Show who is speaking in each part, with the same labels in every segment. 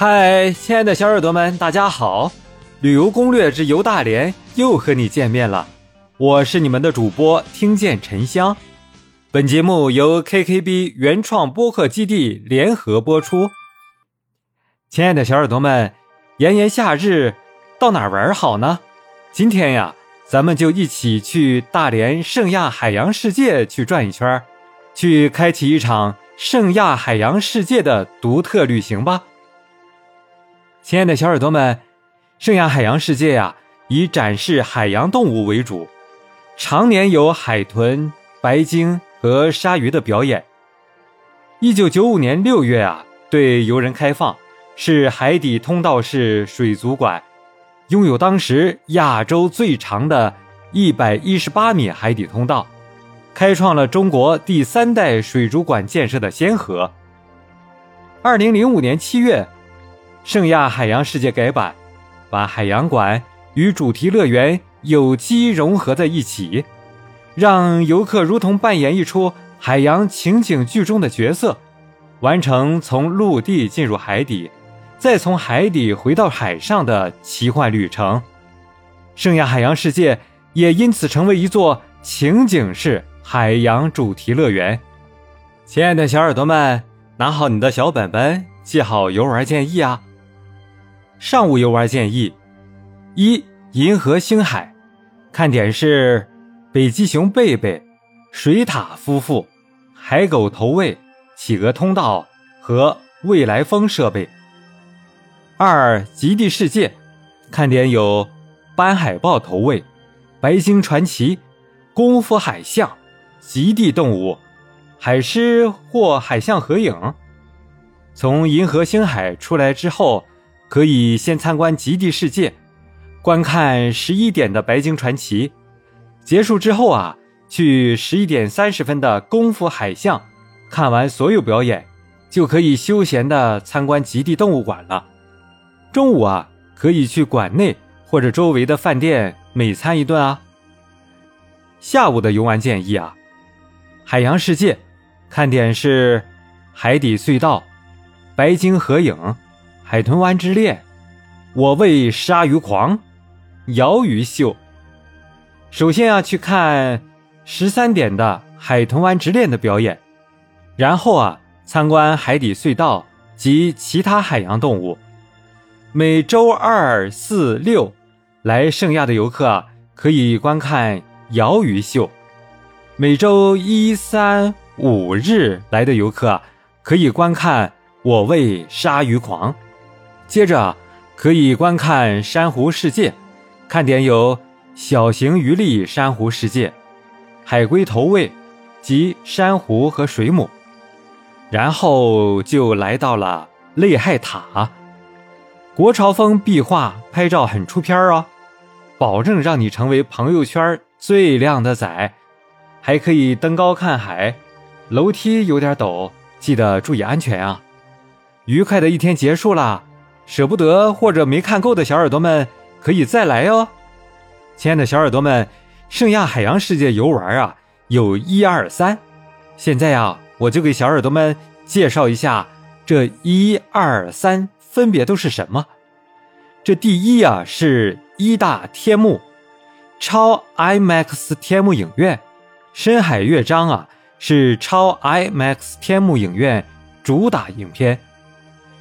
Speaker 1: 嗨，亲爱的小耳朵们，大家好！旅游攻略之游大连又和你见面了，我是你们的主播听见沉香。本节目由 KKB 原创播客基地联合播出。亲爱的小耳朵们，炎炎夏日，到哪玩好呢？今天呀，咱们就一起去大连圣亚海洋世界去转一圈，去开启一场圣亚海洋世界的独特旅行吧。亲爱的小耳朵们，圣亚海洋世界呀，以展示海洋动物为主，常年有海豚、白鲸和鲨鱼的表演。一九九五年六月啊，对游人开放。是海底通道式水族馆，拥有当时亚洲最长的一百一十八米海底通道，开创了中国第三代水族馆建设的先河。二零零五年七月，圣亚海洋世界改版，把海洋馆与主题乐园有机融合在一起，让游客如同扮演一出海洋情景剧中的角色，完成从陆地进入海底。再从海底回到海上的奇幻旅程，圣亚海洋世界也因此成为一座情景式海洋主题乐园。亲爱的小耳朵们，拿好你的小本本，记好游玩建议啊！上午游玩建议：一、银河星海，看点是北极熊贝贝、水獭夫妇、海狗投喂、企鹅通道和未来风设备。二极地世界，看点有斑海豹投喂、白鲸传奇、功夫海象、极地动物、海狮或海象合影。从银河星海出来之后，可以先参观极地世界，观看十一点的白鲸传奇。结束之后啊，去十一点三十分的功夫海象，看完所有表演，就可以休闲的参观极地动物馆了。中午啊，可以去馆内或者周围的饭店美餐一顿啊。下午的游玩建议啊，海洋世界，看点是海底隧道、白鲸合影、海豚湾之恋、我为鲨鱼狂、鳐鱼秀。首先要去看十三点的海豚湾之恋的表演，然后啊，参观海底隧道及其他海洋动物。每周二、四、六来圣亚的游客啊，可以观看鳐鱼秀；每周一、三、五日来的游客可以观看我为鲨鱼狂。接着可以观看珊瑚世界，看点有小型鱼类珊瑚世界、海龟投喂及珊瑚和水母。然后就来到了泪海塔。国潮风壁画拍照很出片哦，保证让你成为朋友圈最靓的仔。还可以登高看海，楼梯有点陡，记得注意安全啊！愉快的一天结束了，舍不得或者没看够的小耳朵们可以再来哦。亲爱的小耳朵们，圣亚海洋世界游玩啊，有一二三。现在呀，我就给小耳朵们介绍一下这一二三。分别都是什么？这第一呀是一大天幕，超 IMAX 天幕影院，深海乐章啊是超 IMAX 天幕影院主打影片。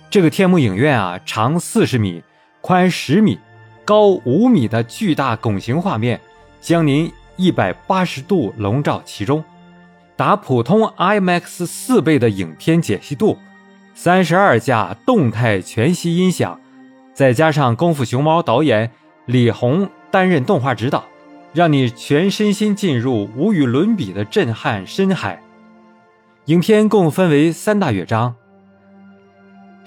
Speaker 1: 这个天幕影院啊长四十米，宽十米，高五米的巨大拱形画面，将您一百八十度笼罩其中，达普通 IMAX 四倍的影片解析度。三十二架动态全息音响，再加上《功夫熊猫》导演李红担任动画指导，让你全身心进入无与伦比的震撼深海。影片共分为三大乐章：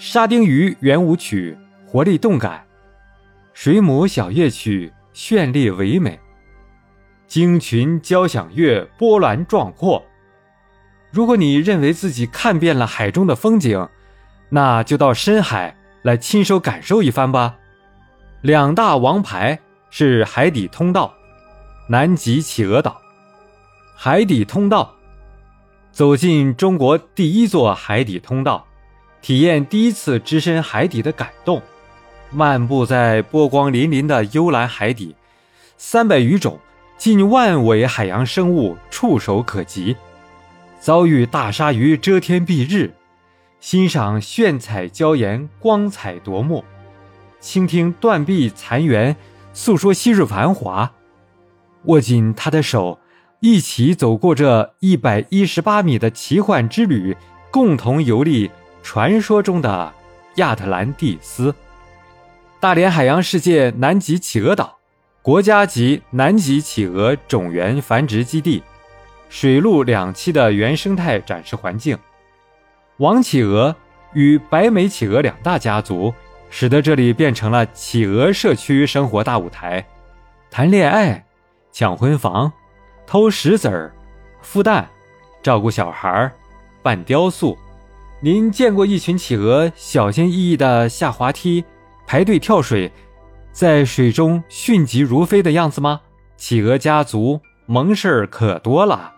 Speaker 1: 沙丁鱼圆舞曲活力动感，水母小夜曲绚丽唯美，鲸群交响乐波澜壮阔。如果你认为自己看遍了海中的风景，那就到深海来亲手感受一番吧。两大王牌是海底通道、南极企鹅岛。海底通道，走进中国第一座海底通道，体验第一次置身海底的感动。漫步在波光粼粼的幽蓝海底，三百余种、近万尾海洋生物触手可及，遭遇大鲨鱼遮天蔽日，欣赏炫彩礁岩光彩夺目，倾听断壁残垣诉说昔日繁华，握紧他的手，一起走过这一百一十八米的奇幻之旅，共同游历传说中的亚特兰蒂斯。大连海洋世界南极企鹅岛，国家级南极企鹅种源繁殖基地，水陆两栖的原生态展示环境。王企鹅与白眉企鹅两大家族，使得这里变成了企鹅社区生活大舞台。谈恋爱、抢婚房、偷石子儿、孵蛋、照顾小孩、办雕塑。您见过一群企鹅小心翼翼地下滑梯？排队跳水，在水中迅疾如飞的样子吗？企鹅家族萌事儿可多了。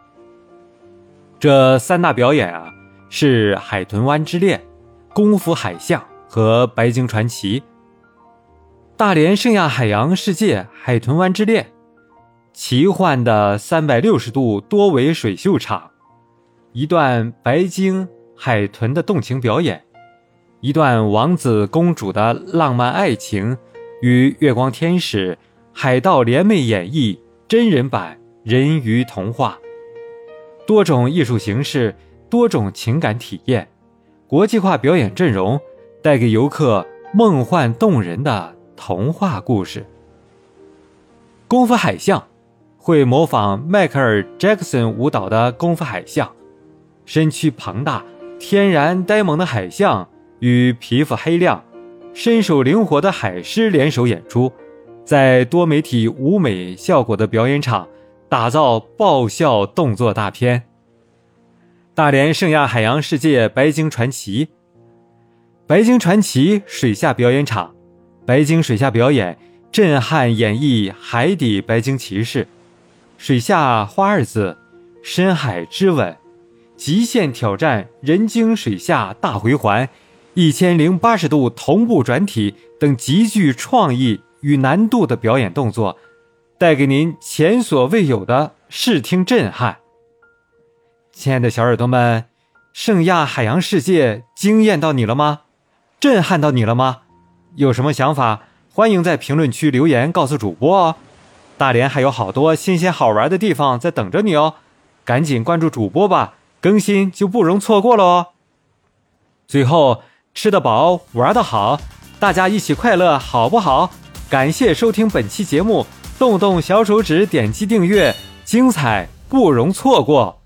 Speaker 1: 这三大表演啊，是海豚湾之恋、功夫海象和白鲸传奇。大连圣亚海洋世界海豚湾之恋，奇幻的三百六十度多维水秀场，一段白鲸海豚的动情表演。一段王子公主的浪漫爱情，与月光天使、海盗联袂演绎真人版人鱼童话，多种艺术形式，多种情感体验，国际化表演阵容，带给游客梦幻动人的童话故事。功夫海象，会模仿迈克尔·杰克逊舞蹈的功夫海象，身躯庞大、天然呆萌的海象。与皮肤黑亮、身手灵活的海狮联手演出，在多媒体舞美效果的表演场打造爆笑动作大片。大连圣亚海洋世界白鲸传奇，白鲸传奇水下表演场，白鲸水下表演震撼演绎海底白鲸骑士，水下花二字，深海之吻，极限挑战人鲸水下大回环。一千零八十度同步转体等极具创意与难度的表演动作，带给您前所未有的视听震撼。亲爱的小耳朵们，圣亚海洋世界惊艳到你了吗？震撼到你了吗？有什么想法，欢迎在评论区留言告诉主播哦。大连还有好多新鲜好玩的地方在等着你哦，赶紧关注主播吧，更新就不容错过了哦。最后。吃得饱，玩得好，大家一起快乐，好不好？感谢收听本期节目，动动小手指点击订阅，精彩不容错过。